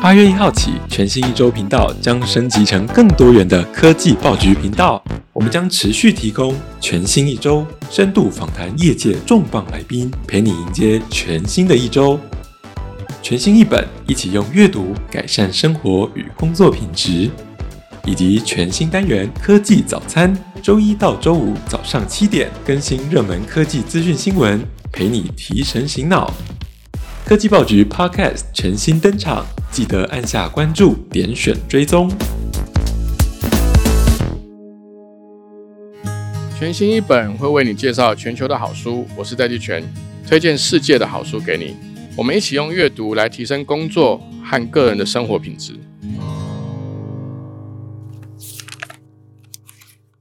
八月一号起，全新一周频道将升级成更多元的科技爆局频道。我们将持续提供全新一周深度访谈业界重磅来宾，陪你迎接全新的一周。全新一本，一起用阅读改善生活与工作品质，以及全新单元科技早餐，周一到周五早上七点更新热门科技资讯新闻，陪你提神醒脑。科技报局 Podcast 全新登场，记得按下关注，点选追踪。全新一本会为你介绍全球的好书，我是戴季全，推荐世界的好书给你。我们一起用阅读来提升工作和个人的生活品质。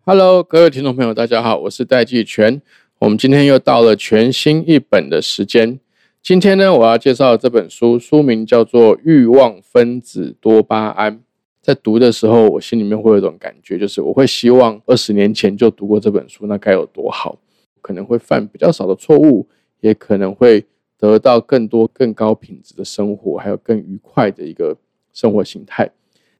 Hello，各位听众朋友，大家好，我是戴季全。我们今天又到了全新一本的时间。今天呢，我要介绍这本书，书名叫做《欲望分子多巴胺》。在读的时候，我心里面会有一种感觉，就是我会希望二十年前就读过这本书，那该有多好！可能会犯比较少的错误，也可能会得到更多更高品质的生活，还有更愉快的一个生活形态。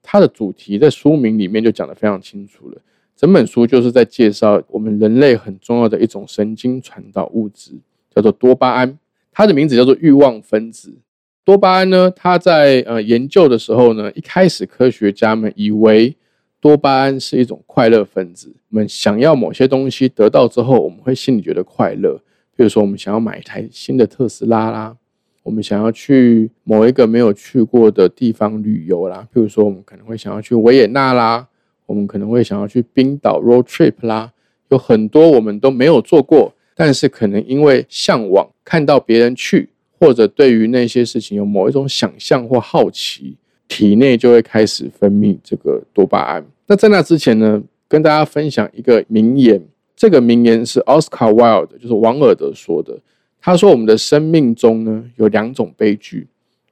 它的主题在书名里面就讲得非常清楚了。整本书就是在介绍我们人类很重要的一种神经传导物质，叫做多巴胺。它的名字叫做欲望分子多巴胺呢。它在呃研究的时候呢，一开始科学家们以为多巴胺是一种快乐分子。我们想要某些东西得到之后，我们会心里觉得快乐。比如说，我们想要买一台新的特斯拉啦，我们想要去某一个没有去过的地方旅游啦。比如说，我们可能会想要去维也纳啦，我们可能会想要去冰岛 road trip 啦，有很多我们都没有做过。但是可能因为向往看到别人去，或者对于那些事情有某一种想象或好奇，体内就会开始分泌这个多巴胺。那在那之前呢，跟大家分享一个名言，这个名言是 Oscar Wilde，就是王尔德说的。他说：“我们的生命中呢有两种悲剧，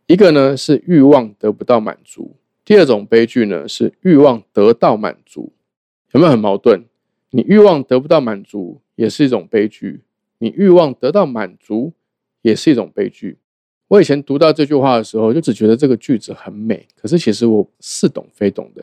一个呢是欲望得不到满足，第二种悲剧呢是欲望得到满足。有没有很矛盾？你欲望得不到满足。”也是一种悲剧，你欲望得到满足也是一种悲剧。我以前读到这句话的时候，就只觉得这个句子很美，可是其实我似懂非懂的。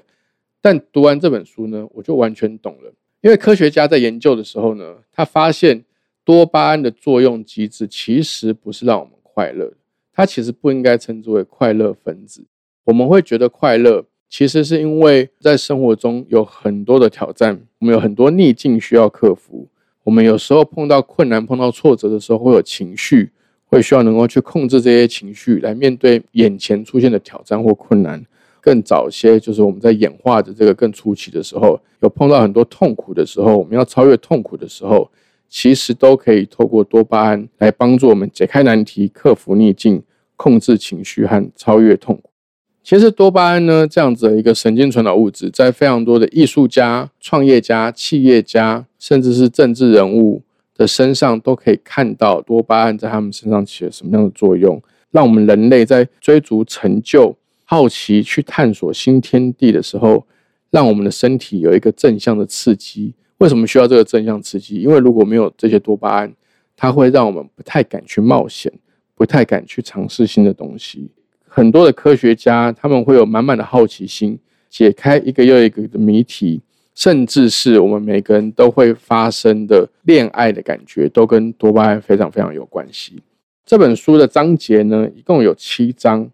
但读完这本书呢，我就完全懂了。因为科学家在研究的时候呢，他发现多巴胺的作用机制其实不是让我们快乐，它其实不应该称之为快乐分子。我们会觉得快乐，其实是因为在生活中有很多的挑战，我们有很多逆境需要克服。我们有时候碰到困难、碰到挫折的时候，会有情绪，会需要能够去控制这些情绪，来面对眼前出现的挑战或困难。更早些，就是我们在演化的这个更初期的时候，有碰到很多痛苦的时候，我们要超越痛苦的时候，其实都可以透过多巴胺来帮助我们解开难题、克服逆境、控制情绪和超越痛苦。其实多巴胺呢，这样子的一个神经传导物质，在非常多的艺术家、创业家、企业家，甚至是政治人物的身上，都可以看到多巴胺在他们身上起了什么样的作用，让我们人类在追逐成就、好奇去探索新天地的时候，让我们的身体有一个正向的刺激。为什么需要这个正向刺激？因为如果没有这些多巴胺，它会让我们不太敢去冒险，不太敢去尝试新的东西。很多的科学家，他们会有满满的好奇心，解开一个又一个的谜题，甚至是我们每个人都会发生的恋爱的感觉，都跟多巴胺非常非常有关系。这本书的章节呢，一共有七章，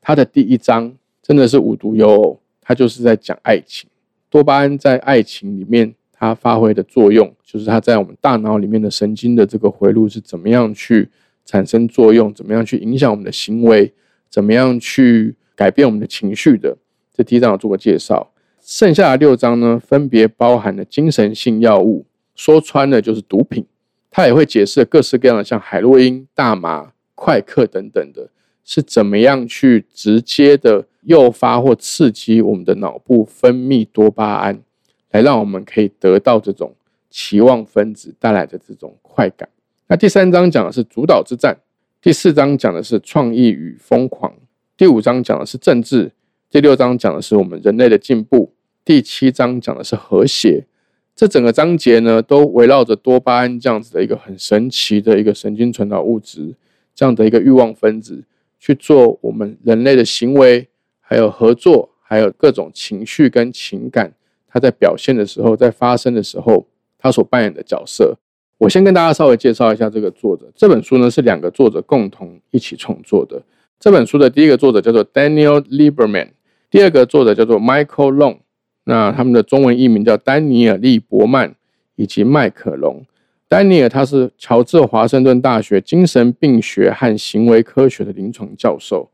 它的第一章真的是无独有偶，它就是在讲爱情。多巴胺在爱情里面它发挥的作用，就是它在我们大脑里面的神经的这个回路是怎么样去产生作用，怎么样去影响我们的行为。怎么样去改变我们的情绪的？这第一章有做过介绍，剩下的六章呢，分别包含了精神性药物，说穿了就是毒品。它也会解释各式各样的，像海洛因、大麻、快克等等的，是怎么样去直接的诱发或刺激我们的脑部分泌多巴胺，来让我们可以得到这种期望分子带来的这种快感。那第三章讲的是主导之战。第四章讲的是创意与疯狂，第五章讲的是政治，第六章讲的是我们人类的进步，第七章讲的是和谐。这整个章节呢，都围绕着多巴胺这样子的一个很神奇的一个神经传导物质，这样的一个欲望分子去做我们人类的行为，还有合作，还有各种情绪跟情感，它在表现的时候，在发生的时候，它所扮演的角色。我先跟大家稍微介绍一下这个作者。这本书呢是两个作者共同一起创作的。这本书的第一个作者叫做 Daniel Lieberman，第二个作者叫做 Michael Long。那他们的中文译名叫丹尼尔·利伯曼以及麦克龙。丹尼尔他是乔治华盛顿大学精神病学和行为科学的临床教授，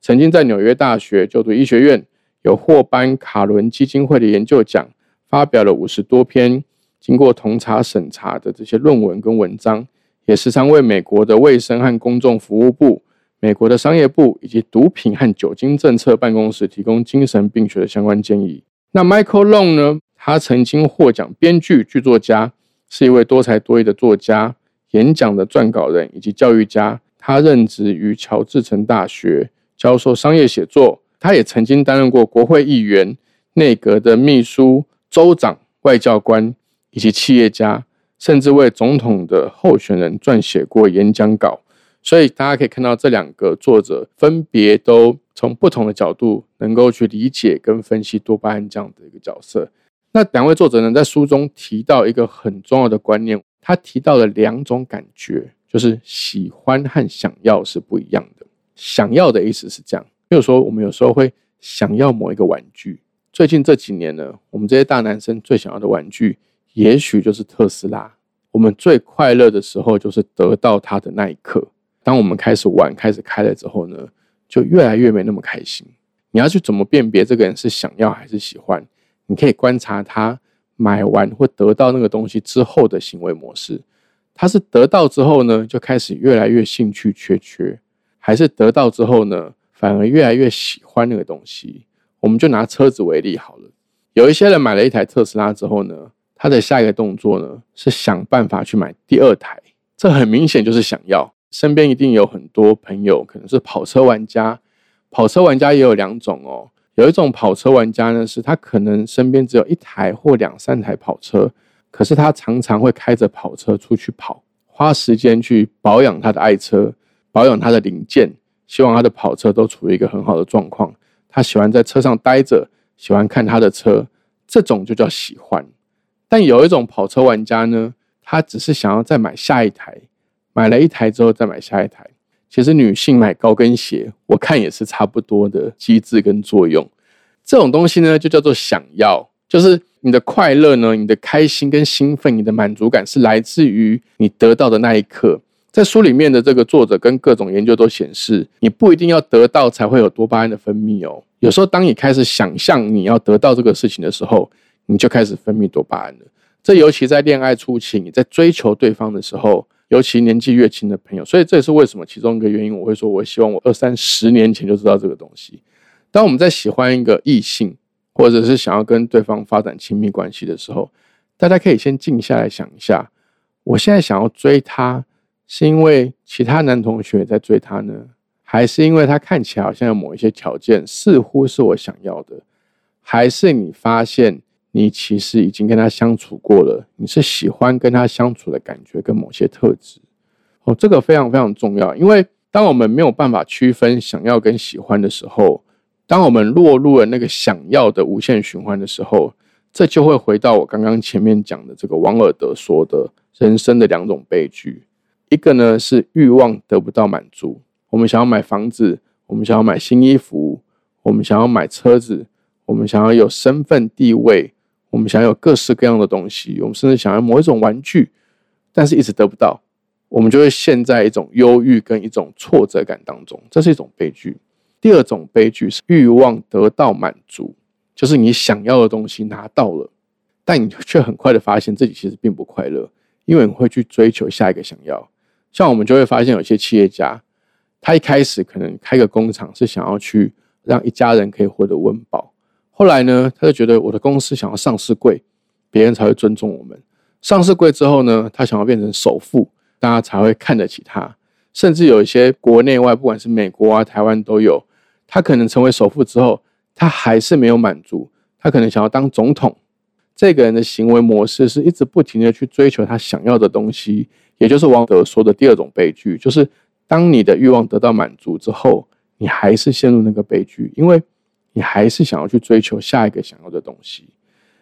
曾经在纽约大学就读医学院，有获颁卡伦基金会的研究奖，发表了五十多篇。经过同查审查的这些论文跟文章，也时常为美国的卫生和公众服务部、美国的商业部以及毒品和酒精政策办公室提供精神病学的相关建议。那 Michael Long 呢？他曾经获奖编剧、剧作家，是一位多才多艺的作家、演讲的撰稿人以及教育家。他任职于乔治城大学教授商业写作。他也曾经担任过国会议员、内阁的秘书、州长、外交官。以及企业家，甚至为总统的候选人撰写过演讲稿，所以大家可以看到这两个作者分别都从不同的角度能够去理解跟分析多巴胺这样的一个角色。那两位作者呢，在书中提到一个很重要的观念，他提到了两种感觉，就是喜欢和想要是不一样的。想要的意思是这样，比如说我们有时候会想要某一个玩具，最近这几年呢，我们这些大男生最想要的玩具。也许就是特斯拉。我们最快乐的时候就是得到它的那一刻。当我们开始玩、开始开了之后呢，就越来越没那么开心。你要去怎么辨别这个人是想要还是喜欢？你可以观察他买完或得到那个东西之后的行为模式。他是得到之后呢，就开始越来越兴趣缺缺，还是得到之后呢，反而越来越喜欢那个东西？我们就拿车子为例好了。有一些人买了一台特斯拉之后呢？他的下一个动作呢，是想办法去买第二台。这很明显就是想要。身边一定有很多朋友，可能是跑车玩家。跑车玩家也有两种哦。有一种跑车玩家呢，是他可能身边只有一台或两三台跑车，可是他常常会开着跑车出去跑，花时间去保养他的爱车，保养他的零件，希望他的跑车都处于一个很好的状况。他喜欢在车上待着，喜欢看他的车，这种就叫喜欢。但有一种跑车玩家呢，他只是想要再买下一台，买了一台之后再买下一台。其实女性买高跟鞋，我看也是差不多的机制跟作用。这种东西呢，就叫做想要，就是你的快乐呢，你的开心跟兴奋，你的满足感是来自于你得到的那一刻。在书里面的这个作者跟各种研究都显示，你不一定要得到才会有多巴胺的分泌哦。有时候当你开始想象你要得到这个事情的时候，你就开始分泌多巴胺了。这尤其在恋爱初期，你在追求对方的时候，尤其年纪越轻的朋友，所以这也是为什么其中一个原因，我会说，我希望我二三十年前就知道这个东西。当我们在喜欢一个异性，或者是想要跟对方发展亲密关系的时候，大家可以先静下来想一下：我现在想要追他，是因为其他男同学在追他呢，还是因为他看起来好像有某一些条件，似乎是我想要的？还是你发现你其实已经跟他相处过了，你是喜欢跟他相处的感觉跟某些特质哦，这个非常非常重要。因为当我们没有办法区分想要跟喜欢的时候，当我们落入了那个想要的无限循环的时候，这就会回到我刚刚前面讲的这个王尔德说的人生的两种悲剧。一个呢是欲望得不到满足，我们想要买房子，我们想要买新衣服，我们想要买车子。我们想要有身份地位，我们想要有各式各样的东西，我们甚至想要某一种玩具，但是一直得不到，我们就会陷在一种忧郁跟一种挫折感当中，这是一种悲剧。第二种悲剧是欲望得到满足，就是你想要的东西拿到了，但你却很快的发现自己其实并不快乐，因为你会去追求下一个想要。像我们就会发现有些企业家，他一开始可能开个工厂是想要去让一家人可以获得温饱。后来呢，他就觉得我的公司想要上市贵，别人才会尊重我们。上市贵之后呢，他想要变成首富，大家才会看得起他。甚至有一些国内外，不管是美国啊、台湾都有，他可能成为首富之后，他还是没有满足，他可能想要当总统。这个人的行为模式是一直不停的去追求他想要的东西，也就是王德说的第二种悲剧，就是当你的欲望得到满足之后，你还是陷入那个悲剧，因为。你还是想要去追求下一个想要的东西。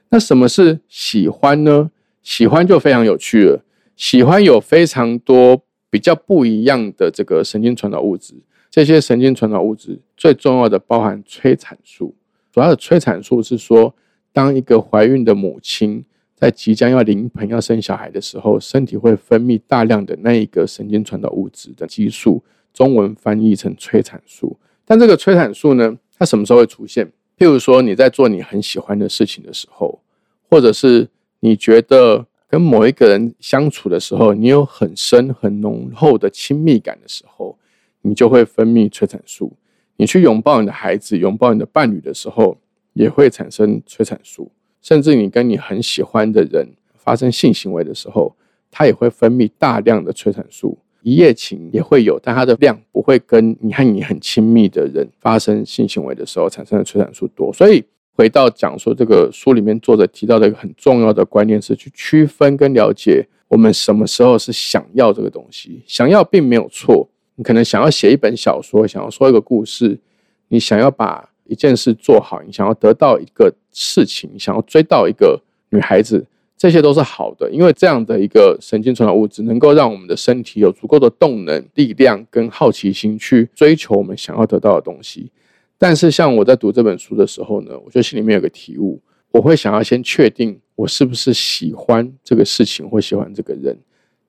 那什么是喜欢呢？喜欢就非常有趣了。喜欢有非常多比较不一样的这个神经传导物质，这些神经传导物质最重要的包含催产素。主要的催产素是说，当一个怀孕的母亲在即将要临盆要生小孩的时候，身体会分泌大量的那一个神经传导物质的激素，中文翻译成催产素。但这个催产素呢，它什么时候会出现？譬如说你在做你很喜欢的事情的时候，或者是你觉得跟某一个人相处的时候，你有很深很浓厚的亲密感的时候，你就会分泌催产素。你去拥抱你的孩子、拥抱你的伴侣的时候，也会产生催产素。甚至你跟你很喜欢的人发生性行为的时候，它也会分泌大量的催产素。一夜情也会有，但它的量不会跟你和你很亲密的人发生性行为的时候产生的催产素多。所以回到讲说，这个书里面作者提到的一个很重要的观念是去区分跟了解我们什么时候是想要这个东西。想要并没有错，你可能想要写一本小说，想要说一个故事，你想要把一件事做好，你想要得到一个事情，想要追到一个女孩子。这些都是好的，因为这样的一个神经传导物质能够让我们的身体有足够的动能、力量跟好奇心去追求我们想要得到的东西。但是，像我在读这本书的时候呢，我觉得心里面有个体悟，我会想要先确定我是不是喜欢这个事情或喜欢这个人，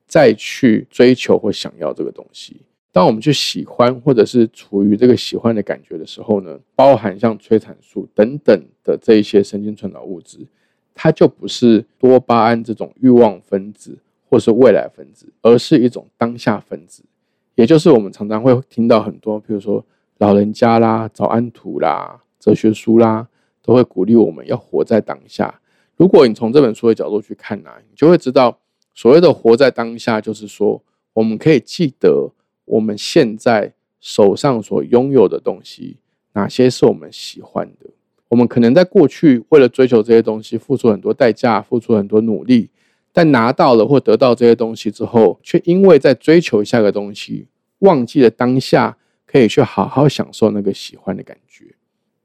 再去追求或想要这个东西。当我们去喜欢或者是处于这个喜欢的感觉的时候呢，包含像催产素等等的这一些神经传导物质。它就不是多巴胺这种欲望分子，或是未来分子，而是一种当下分子。也就是我们常常会听到很多，比如说老人家啦、早安图啦、哲学书啦，都会鼓励我们要活在当下。如果你从这本书的角度去看呢，你就会知道，所谓的活在当下，就是说我们可以记得我们现在手上所拥有的东西，哪些是我们喜欢的。我们可能在过去为了追求这些东西，付出很多代价，付出很多努力，但拿到了或得到这些东西之后，却因为在追求下个东西，忘记了当下可以去好好享受那个喜欢的感觉。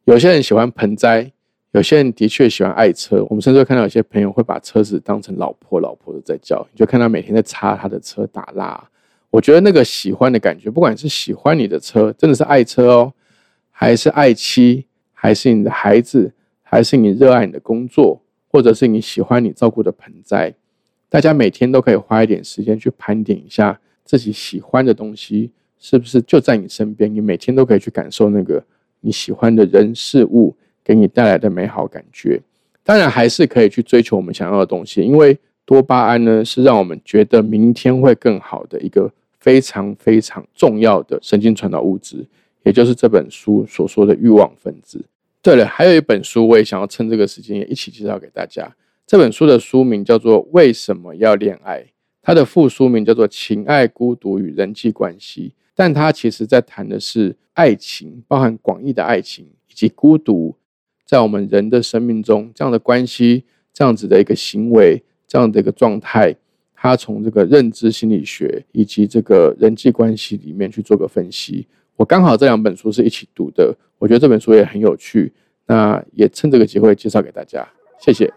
有些人喜欢盆栽，有些人的确喜欢爱车。我们甚至会看到有些朋友会把车子当成老婆，老婆的在叫，你就看他每天在擦他的车打蜡。我觉得那个喜欢的感觉，不管是喜欢你的车，真的是爱车哦，还是爱妻。还是你的孩子，还是你热爱你的工作，或者是你喜欢你照顾的盆栽，大家每天都可以花一点时间去盘点一下自己喜欢的东西，是不是就在你身边？你每天都可以去感受那个你喜欢的人事物给你带来的美好感觉。当然，还是可以去追求我们想要的东西，因为多巴胺呢是让我们觉得明天会更好的一个非常非常重要的神经传导物质。也就是这本书所说的欲望分子。对了，还有一本书，我也想要趁这个时间也一起介绍给大家。这本书的书名叫做《为什么要恋爱》，它的副书名叫做《情爱、孤独与人际关系》。但它其实在谈的是爱情，包含广义的爱情以及孤独，在我们人的生命中这样的关系、这样子的一个行为、这样的一个状态，它从这个认知心理学以及这个人际关系里面去做个分析。我刚好这两本书是一起读的，我觉得这本书也很有趣，那也趁这个机会介绍给大家，谢谢。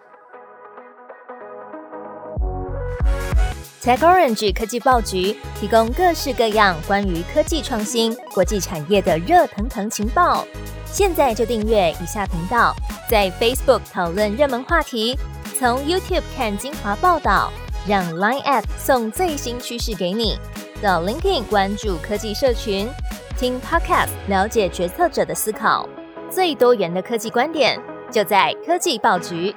TechOrange 科技报局提供各式各样关于科技创新、国际产业的热腾腾情报，现在就订阅以下频道，在 Facebook 讨论热门话题，从 YouTube 看精华报道，让 Line App 送最新趋势给你，到 LinkedIn 关注科技社群。听 Podcast，了解决策者的思考，最多元的科技观点，就在科技报局。